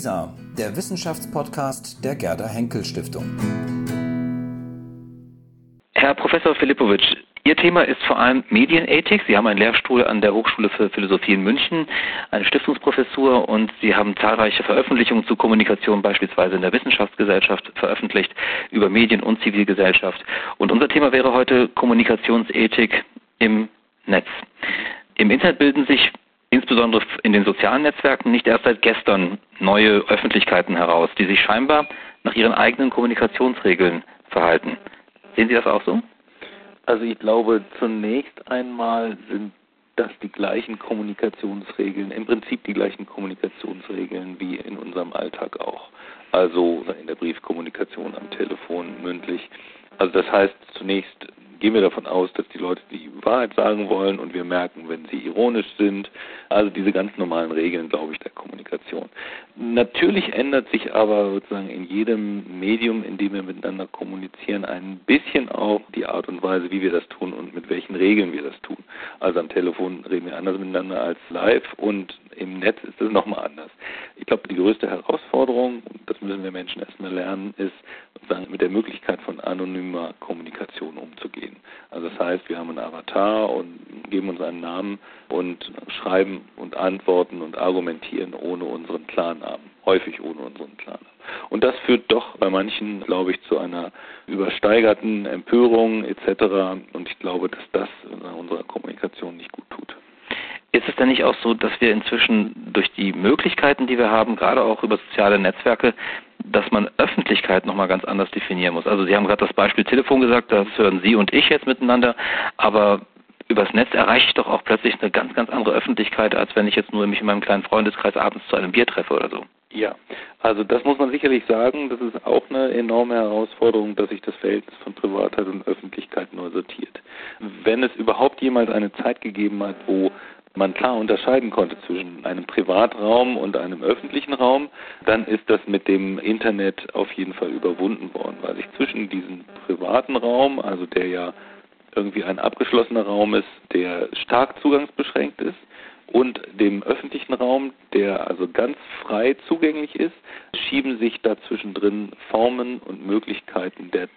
WISA, der Wissenschaftspodcast der Gerda Henkel Stiftung. Herr Professor Filipowitsch, Ihr Thema ist vor allem Medienethik. Sie haben einen Lehrstuhl an der Hochschule für Philosophie in München, eine Stiftungsprofessur und Sie haben zahlreiche Veröffentlichungen zu Kommunikation beispielsweise in der Wissenschaftsgesellschaft veröffentlicht über Medien und Zivilgesellschaft. Und unser Thema wäre heute Kommunikationsethik im Netz. Im Internet bilden sich insbesondere in den sozialen Netzwerken nicht erst seit gestern neue Öffentlichkeiten heraus, die sich scheinbar nach ihren eigenen Kommunikationsregeln verhalten. Sehen Sie das auch so? Also ich glaube, zunächst einmal sind das die gleichen Kommunikationsregeln, im Prinzip die gleichen Kommunikationsregeln wie in unserem Alltag auch. Also in der Briefkommunikation am Telefon, mündlich. Also das heißt, zunächst gehen wir davon aus, dass die Leute die Wahrheit sagen wollen und wir merken, wenn sie ironisch sind. Also diese ganz normalen Regeln, glaube ich, der Kommunikation. Natürlich ändert sich aber sozusagen in jedem Medium, in dem wir miteinander kommunizieren, ein bisschen auch die Art und Weise, wie wir das tun und mit welchen Regeln wir das tun. Also am Telefon reden wir anders miteinander als live und im Netz ist es nochmal anders. Ich glaube, die größte Herausforderung, das müssen wir Menschen erstmal lernen, ist sozusagen mit der Möglichkeit von anonymer Kommunikation umzugehen. Also das heißt, wir haben einen Avatar und geben uns einen Namen und schreiben und antworten und argumentieren ohne unseren Klarnamen, häufig ohne unseren Klarnamen. Und das führt doch bei manchen, glaube ich, zu einer übersteigerten Empörung etc. Und ich glaube, dass das unserer Kommunikation nicht gut tut. Ist es denn nicht auch so, dass wir inzwischen durch die Möglichkeiten, die wir haben, gerade auch über soziale Netzwerke, dass man Öffentlichkeit nochmal ganz anders definieren muss? Also Sie haben gerade das Beispiel Telefon gesagt, das hören Sie und ich jetzt miteinander, aber übers Netz erreiche ich doch auch plötzlich eine ganz, ganz andere Öffentlichkeit, als wenn ich jetzt nur mich in meinem kleinen Freundeskreis abends zu einem Bier treffe oder so. Ja, also das muss man sicherlich sagen. Das ist auch eine enorme Herausforderung, dass sich das Verhältnis von Privatheit und Öffentlichkeit neu sortiert. Wenn es überhaupt jemals eine Zeit gegeben hat, wo man klar unterscheiden konnte zwischen einem Privatraum und einem öffentlichen Raum, dann ist das mit dem Internet auf jeden Fall überwunden worden, weil sich zwischen diesem privaten Raum, also der ja irgendwie ein abgeschlossener Raum ist, der stark zugangsbeschränkt ist, und dem öffentlichen Raum, der also ganz frei zugänglich ist, schieben sich dazwischen drin Formen und Möglichkeiten der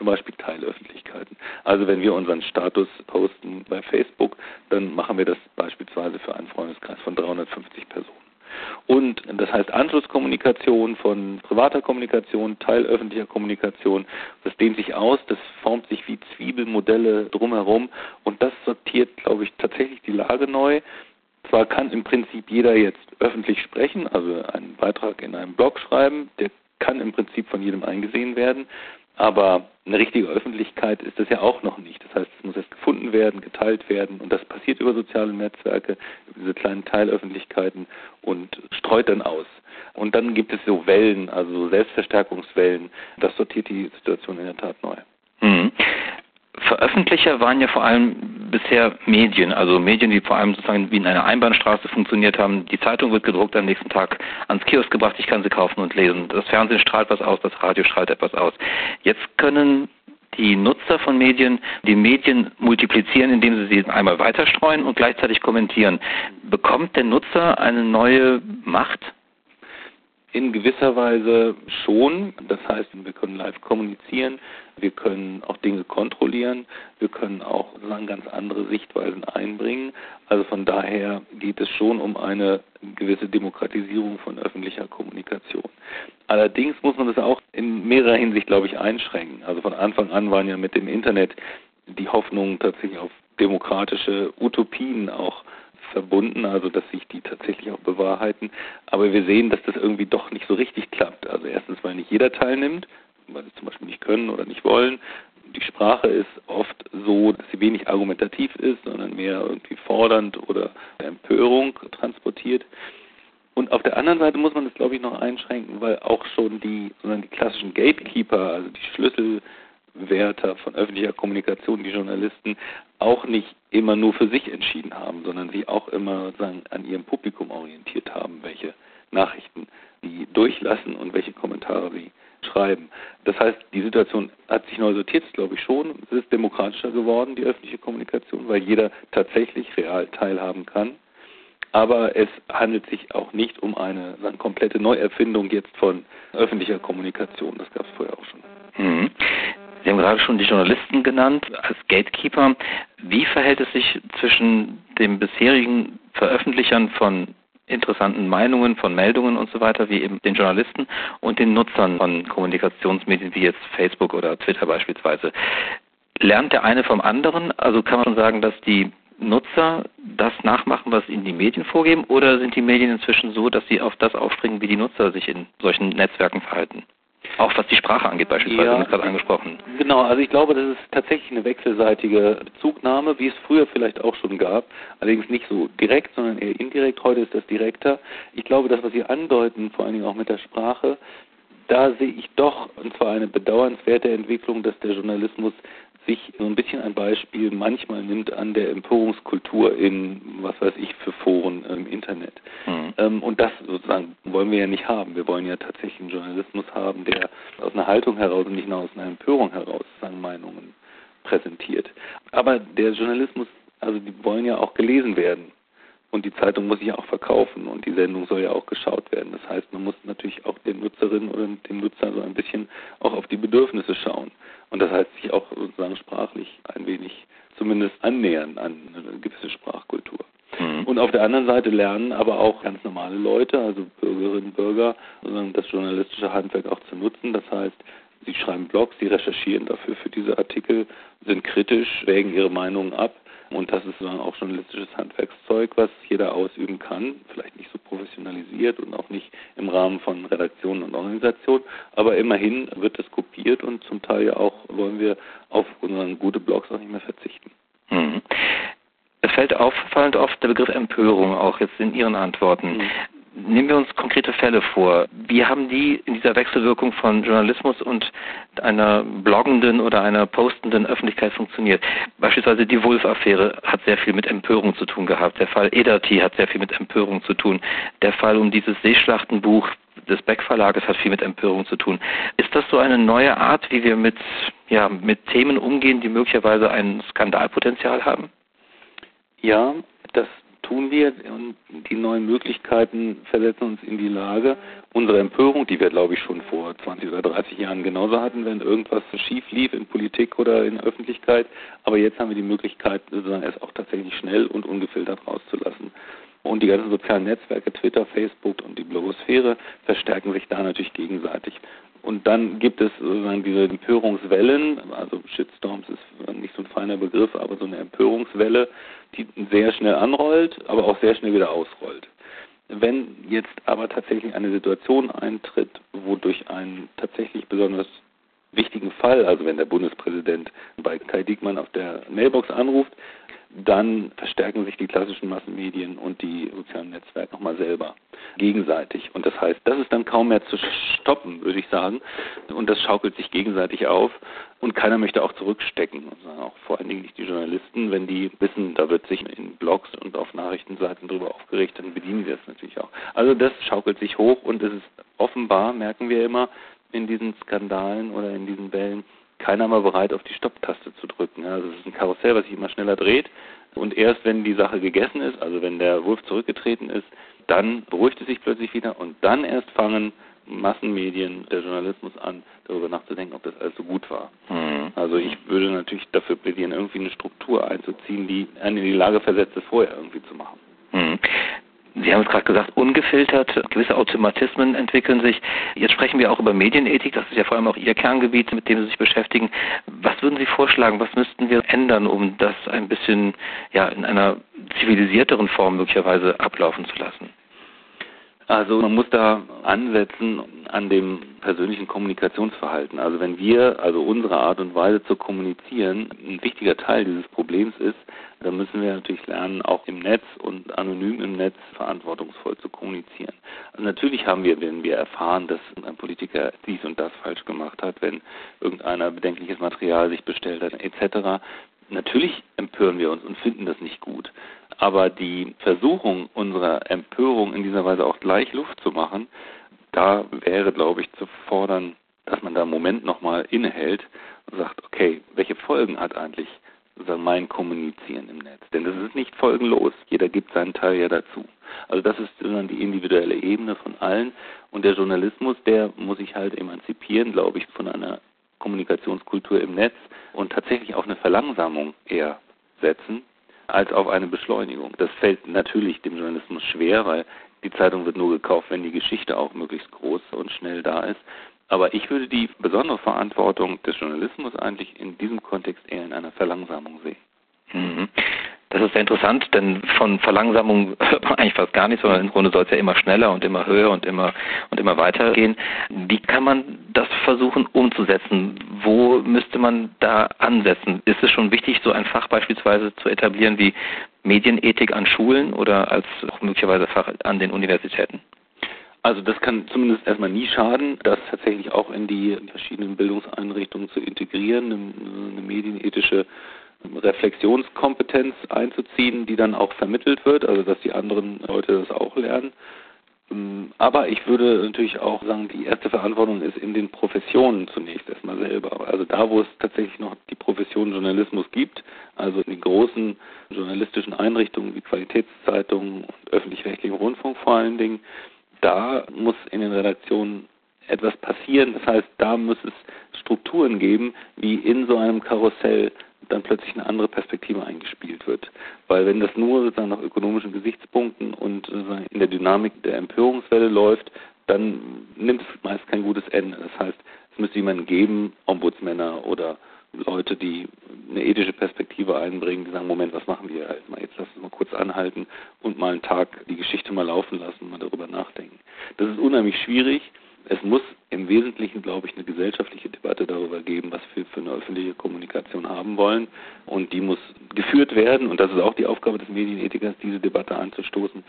zum Beispiel Teilöffentlichkeiten. Also wenn wir unseren Status posten bei Facebook, dann machen wir das beispielsweise für einen Freundeskreis von 350 Personen. Und das heißt Anschlusskommunikation von privater Kommunikation, teilöffentlicher Kommunikation, das dehnt sich aus, das formt sich wie Zwiebelmodelle drumherum und das sortiert, glaube ich, tatsächlich die Lage neu. Zwar kann im Prinzip jeder jetzt öffentlich sprechen, also einen Beitrag in einem Blog schreiben, der kann im Prinzip von jedem eingesehen werden, aber eine richtige Öffentlichkeit ist das ja auch noch nicht. Das heißt, es muss erst gefunden werden, geteilt werden und das passiert über soziale Netzwerke, über diese kleinen Teilöffentlichkeiten und streut dann aus. Und dann gibt es so Wellen, also Selbstverstärkungswellen. Das sortiert die Situation in der Tat neu. Mhm. Veröffentlicher waren ja vor allem bisher Medien, also Medien, die vor allem sozusagen wie in einer Einbahnstraße funktioniert haben. Die Zeitung wird gedruckt, am nächsten Tag ans Kiosk gebracht, ich kann sie kaufen und lesen. Das Fernsehen strahlt was aus, das Radio strahlt etwas aus. Jetzt können die Nutzer von Medien die Medien multiplizieren, indem sie sie einmal weiterstreuen und gleichzeitig kommentieren. Bekommt der Nutzer eine neue Macht? In gewisser Weise schon. Das heißt, wir können live kommunizieren, wir können auch Dinge kontrollieren, wir können auch sozusagen ganz andere Sichtweisen einbringen. Also von daher geht es schon um eine gewisse Demokratisierung von öffentlicher Kommunikation. Allerdings muss man das auch in mehrerer Hinsicht, glaube ich, einschränken. Also von Anfang an waren ja mit dem Internet die Hoffnungen tatsächlich auf demokratische Utopien auch verbunden, also dass sich die tatsächlich auch bewahrheiten. Aber wir sehen, dass das irgendwie doch nicht so richtig klappt. Also erstens, weil nicht jeder teilnimmt, weil sie zum Beispiel nicht können oder nicht wollen. Die Sprache ist oft so, dass sie wenig argumentativ ist, sondern mehr irgendwie fordernd oder Empörung transportiert. Und auf der anderen Seite muss man das, glaube ich, noch einschränken, weil auch schon die, sondern die klassischen Gatekeeper, also die Schlüssel Wärter von öffentlicher Kommunikation, die Journalisten, auch nicht immer nur für sich entschieden haben, sondern sich auch immer sozusagen an ihrem Publikum orientiert haben, welche Nachrichten sie durchlassen und welche Kommentare sie schreiben. Das heißt, die Situation hat sich neu sortiert, glaube ich schon. Es ist demokratischer geworden, die öffentliche Kommunikation, weil jeder tatsächlich real teilhaben kann. Aber es handelt sich auch nicht um eine sagen, komplette Neuerfindung jetzt von öffentlicher Kommunikation. Das gab es vorher auch schon. Mhm. Sie haben gerade schon die Journalisten genannt als Gatekeeper. Wie verhält es sich zwischen den bisherigen Veröffentlichern von interessanten Meinungen, von Meldungen und so weiter, wie eben den Journalisten und den Nutzern von Kommunikationsmedien wie jetzt Facebook oder Twitter beispielsweise? Lernt der eine vom anderen? Also kann man schon sagen, dass die Nutzer das nachmachen, was ihnen die Medien vorgeben, oder sind die Medien inzwischen so, dass sie auf das aufspringen, wie die Nutzer sich in solchen Netzwerken verhalten? Auch was die Sprache angeht beispielsweise, ja, gerade angesprochen. Genau, also ich glaube, das ist tatsächlich eine wechselseitige Bezugnahme, wie es früher vielleicht auch schon gab. Allerdings nicht so direkt, sondern eher indirekt. Heute ist das direkter. Ich glaube, das, was Sie andeuten, vor allen Dingen auch mit der Sprache, da sehe ich doch, und zwar eine bedauernswerte Entwicklung, dass der Journalismus sich so ein bisschen ein Beispiel manchmal nimmt an der Empörungskultur in, was weiß ich, für Foren im Internet. Mhm. Ähm, und das sozusagen wollen wir ja nicht haben. Wir wollen ja tatsächlich einen Journalismus haben, der aus einer Haltung heraus und nicht nur aus einer Empörung heraus seine Meinungen präsentiert. Aber der Journalismus, also die wollen ja auch gelesen werden. Und die Zeitung muss sich ja auch verkaufen und die Sendung soll ja auch geschaut werden. Das heißt, man muss natürlich auch den Nutzerinnen oder dem Nutzer so ein bisschen auch auf die Bedürfnisse schauen. Und das heißt, sprachlich ein wenig zumindest annähern an eine gewisse Sprachkultur. Mhm. Und auf der anderen Seite lernen aber auch ganz normale Leute, also Bürgerinnen und Bürger, sozusagen das journalistische Handwerk auch zu nutzen. Das heißt, sie schreiben Blogs, sie recherchieren dafür für diese Artikel, sind kritisch, wägen ihre Meinungen ab und das ist dann auch journalistisches Handwerkszeug, was jeder ausüben kann. Vielleicht nicht so professionalisiert und auch nicht im Rahmen von Redaktionen und Organisationen. Aber immerhin wird es kopiert und zum Teil ja auch wollen wir auf unseren gute Blogs auch nicht mehr verzichten. Mhm. Es fällt auffallend oft der Begriff Empörung auch jetzt in Ihren Antworten. Mhm. Nehmen wir uns konkrete Fälle vor. Wie haben die in dieser Wechselwirkung von Journalismus und einer bloggenden oder einer postenden Öffentlichkeit funktioniert? Beispielsweise die Wolf-Affäre hat sehr viel mit Empörung zu tun gehabt. Der Fall Edati hat sehr viel mit Empörung zu tun. Der Fall um dieses Seeschlachtenbuch des Beck Verlages hat viel mit Empörung zu tun. Ist das so eine neue Art, wie wir mit, ja, mit Themen umgehen, die möglicherweise ein Skandalpotenzial haben? Ja, das tun wir und die neuen Möglichkeiten versetzen uns in die Lage, unsere Empörung, die wir glaube ich schon vor 20 oder 30 Jahren genauso hatten, wenn irgendwas schief lief in Politik oder in der Öffentlichkeit, aber jetzt haben wir die Möglichkeit, es auch tatsächlich schnell und ungefiltert rauszulassen. Und die ganzen sozialen Netzwerke, Twitter, Facebook und die Blogosphäre verstärken sich da natürlich gegenseitig. Und dann gibt es sozusagen diese Empörungswellen, also Shitstorms ist nicht so ein feiner Begriff, aber so eine Empörungswelle, die sehr schnell anrollt, aber auch sehr schnell wieder ausrollt. Wenn jetzt aber tatsächlich eine Situation eintritt, wo durch einen tatsächlich besonders wichtigen Fall, also wenn der Bundespräsident bei Kai Diekmann auf der Mailbox anruft, dann verstärken sich die klassischen Massenmedien und die sozialen Netzwerke nochmal selber gegenseitig. Und das heißt, das ist dann kaum mehr zu stoppen, würde ich sagen. Und das schaukelt sich gegenseitig auf. Und keiner möchte auch zurückstecken. Also auch vor allen Dingen nicht die Journalisten. Wenn die wissen, da wird sich in Blogs und auf Nachrichtenseiten drüber aufgeregt, dann bedienen wir es natürlich auch. Also das schaukelt sich hoch und es ist offenbar, merken wir immer, in diesen Skandalen oder in diesen Wellen, keiner mal bereit, auf die Stopptaste zu drücken. Also es ist ein Karussell, was sich immer schneller dreht. Und erst wenn die Sache gegessen ist, also wenn der Wurf zurückgetreten ist, dann beruhigt es sich plötzlich wieder und dann erst fangen Massenmedien, der Journalismus an, darüber nachzudenken, ob das alles so gut war. Mhm. Also ich würde natürlich dafür plädieren, irgendwie eine Struktur einzuziehen, die einen in die Lage versetzt, es vorher irgendwie zu machen. Mhm. Sie haben es gerade gesagt, ungefiltert, gewisse Automatismen entwickeln sich. Jetzt sprechen wir auch über Medienethik, das ist ja vor allem auch Ihr Kerngebiet, mit dem Sie sich beschäftigen. Was würden Sie vorschlagen, was müssten wir ändern, um das ein bisschen ja, in einer zivilisierteren Form möglicherweise ablaufen zu lassen? Also man muss da ansetzen an dem persönlichen Kommunikationsverhalten. Also wenn wir, also unsere Art und Weise zu kommunizieren, ein wichtiger Teil dieses Problems ist, dann müssen wir natürlich lernen, auch im Netz und anonym im Netz verantwortungsvoll zu kommunizieren. Also natürlich haben wir, wenn wir erfahren, dass ein Politiker dies und das falsch gemacht hat, wenn irgendeiner bedenkliches Material sich bestellt hat, etc., natürlich empören wir uns und finden das nicht gut. Aber die Versuchung unserer Empörung in dieser Weise auch gleich Luft zu machen, da wäre, glaube ich, zu fordern, dass man da einen Moment nochmal innehält und sagt, okay, welche Folgen hat eigentlich sozusagen mein Kommunizieren im Netz. Denn das ist nicht folgenlos. Jeder gibt seinen Teil ja dazu. Also das ist dann die individuelle Ebene von allen. Und der Journalismus, der muss sich halt emanzipieren, glaube ich, von einer Kommunikationskultur im Netz und tatsächlich auf eine Verlangsamung eher setzen als auf eine Beschleunigung. Das fällt natürlich dem Journalismus schwer, weil die Zeitung wird nur gekauft, wenn die Geschichte auch möglichst groß und schnell da ist. Aber ich würde die besondere Verantwortung des Journalismus eigentlich in diesem Kontext eher in einer Verlangsamung sehen. Mhm. Das ist sehr interessant, denn von Verlangsamung hört man eigentlich fast gar nichts, sondern im Grunde soll es ja immer schneller und immer höher und immer und immer weiter gehen. Wie kann man das versuchen umzusetzen? Wo müsste man da ansetzen? Ist es schon wichtig, so ein Fach beispielsweise zu etablieren wie Medienethik an Schulen oder als auch möglicherweise Fach an den Universitäten? Also das kann zumindest erstmal nie schaden, das tatsächlich auch in die verschiedenen Bildungseinrichtungen zu integrieren, eine, medienethische Reflexionskompetenz einzuziehen, die dann auch vermittelt wird, also dass die anderen Leute das auch lernen. Aber ich würde natürlich auch sagen, die erste Verantwortung ist in den Professionen zunächst erstmal selber. Also da, wo es tatsächlich noch die Profession Journalismus gibt, also in den großen journalistischen Einrichtungen wie Qualitätszeitungen und öffentlich-rechtlichen Rundfunk vor allen Dingen, da muss in den Redaktionen etwas passieren. Das heißt, da muss es Strukturen geben, wie in so einem Karussell dann plötzlich eine andere Perspektive eingespielt wird. Weil wenn das nur sozusagen nach ökonomischen Gesichtspunkten und in der Dynamik der Empörungswelle läuft, dann nimmt es meist kein gutes Ende. Das heißt, es müsste jemanden geben, Ombudsmänner oder Leute, die eine ethische Perspektive einbringen, die sagen, Moment, was machen wir halt mal? Jetzt lass uns mal kurz anhalten und mal einen Tag die Geschichte mal laufen lassen und mal darüber nachdenken. Das ist unheimlich schwierig. Es muss im Wesentlichen, glaube ich, eine gesellschaftliche Debatte darüber geben, was wir für eine öffentliche Kommunikation haben wollen. Und die muss geführt werden. Und das ist auch die Aufgabe des Medienethikers, diese Debatte anzustoßen.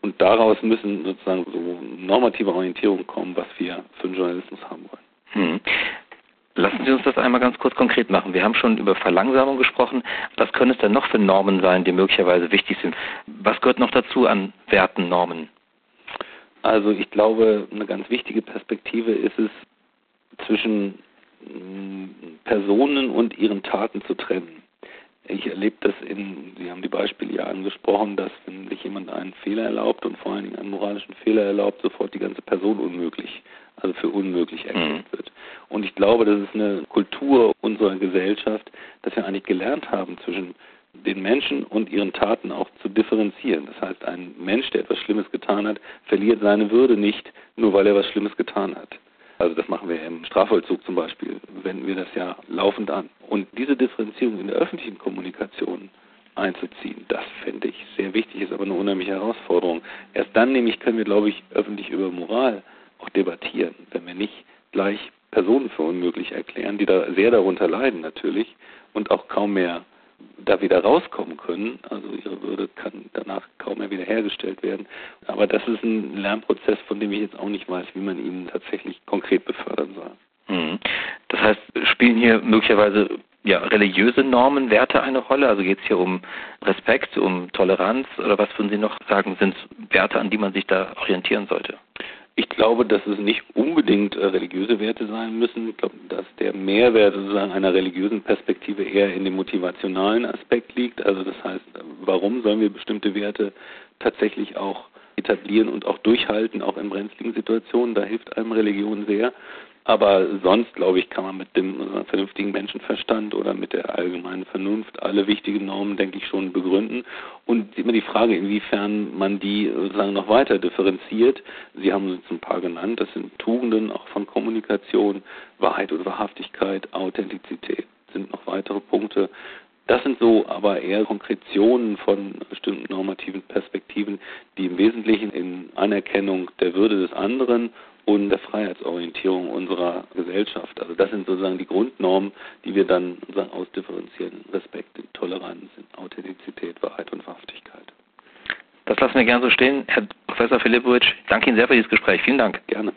Und daraus müssen sozusagen so normative Orientierungen kommen, was wir für einen Journalismus haben wollen. Hm. Lassen Sie uns das einmal ganz kurz konkret machen. Wir haben schon über Verlangsamung gesprochen. Was können es denn noch für Normen sein, die möglicherweise wichtig sind? Was gehört noch dazu an Werten, Normen? Also ich glaube, eine ganz wichtige Perspektive ist es, zwischen mm, Personen und ihren Taten zu trennen. Ich erlebe das in, Sie haben die Beispiele ja angesprochen, dass wenn sich jemand einen Fehler erlaubt und vor allen Dingen einen moralischen Fehler erlaubt, sofort die ganze Person unmöglich, also für unmöglich erklärt mhm. wird. Und ich glaube, das ist eine Kultur unserer Gesellschaft, dass wir eigentlich gelernt haben, zwischen den Menschen und ihren Taten auch zu differenzieren. Das heißt, ein Mensch, der etwas Schlimmes getan hat, verliert seine Würde nicht, nur weil er was Schlimmes getan hat. Also das machen wir im Strafvollzug zum Beispiel, wenden wir das ja laufend an. Und diese Differenzierung in der öffentlichen Kommunikation einzuziehen, das fände ich sehr wichtig, ist aber eine unheimliche Herausforderung. Erst dann nämlich können wir, glaube ich, öffentlich über Moral auch debattieren, wenn wir nicht gleich Personen für unmöglich erklären, die da sehr darunter leiden natürlich und auch kaum mehr da wieder rauskommen können. Also ihre Würde kann danach kaum mehr wiederhergestellt werden. Aber das ist ein Lernprozess, von dem ich jetzt auch nicht weiß, wie man ihn tatsächlich konkret befördern soll. Mhm. Das heißt, spielen hier möglicherweise ja, religiöse Normen, Werte eine Rolle? Also geht es hier um Respekt, um Toleranz oder was würden Sie noch sagen, sind Werte, an die man sich da orientieren sollte? Ich glaube, dass es nicht unbedingt äh, religiöse Werte sein müssen. Ich glaube, dass der Mehrwert sozusagen einer religiösen Perspektive eher in dem motivationalen Aspekt liegt. Also das heißt, warum sollen wir bestimmte Werte tatsächlich auch etablieren und auch durchhalten, auch in brenzligen Situationen? Da hilft einem Religion sehr. Aber sonst, glaube ich, kann man mit dem vernünftigen Menschenverstand oder mit der allgemeinen Vernunft alle wichtigen Normen, denke ich, schon begründen. Und immer die Frage, inwiefern man die sozusagen noch weiter differenziert. Sie haben jetzt ein paar genannt. Das sind Tugenden auch von Kommunikation, Wahrheit und Wahrhaftigkeit, Authentizität sind noch weitere Punkte. Das sind so aber eher Konkretionen von bestimmten normativen Perspektiven, die im Wesentlichen in Anerkennung der Würde des anderen und der Freiheitsorientierung unserer Gesellschaft. Also das sind sozusagen die Grundnormen, die wir dann sozusagen ausdifferenzieren. Respekt, Toleranz, Authentizität, Wahrheit und Wahrhaftigkeit. Das lassen wir gerne so stehen. Herr Professor Filipowitsch, danke Ihnen sehr für dieses Gespräch. Vielen Dank. Gerne.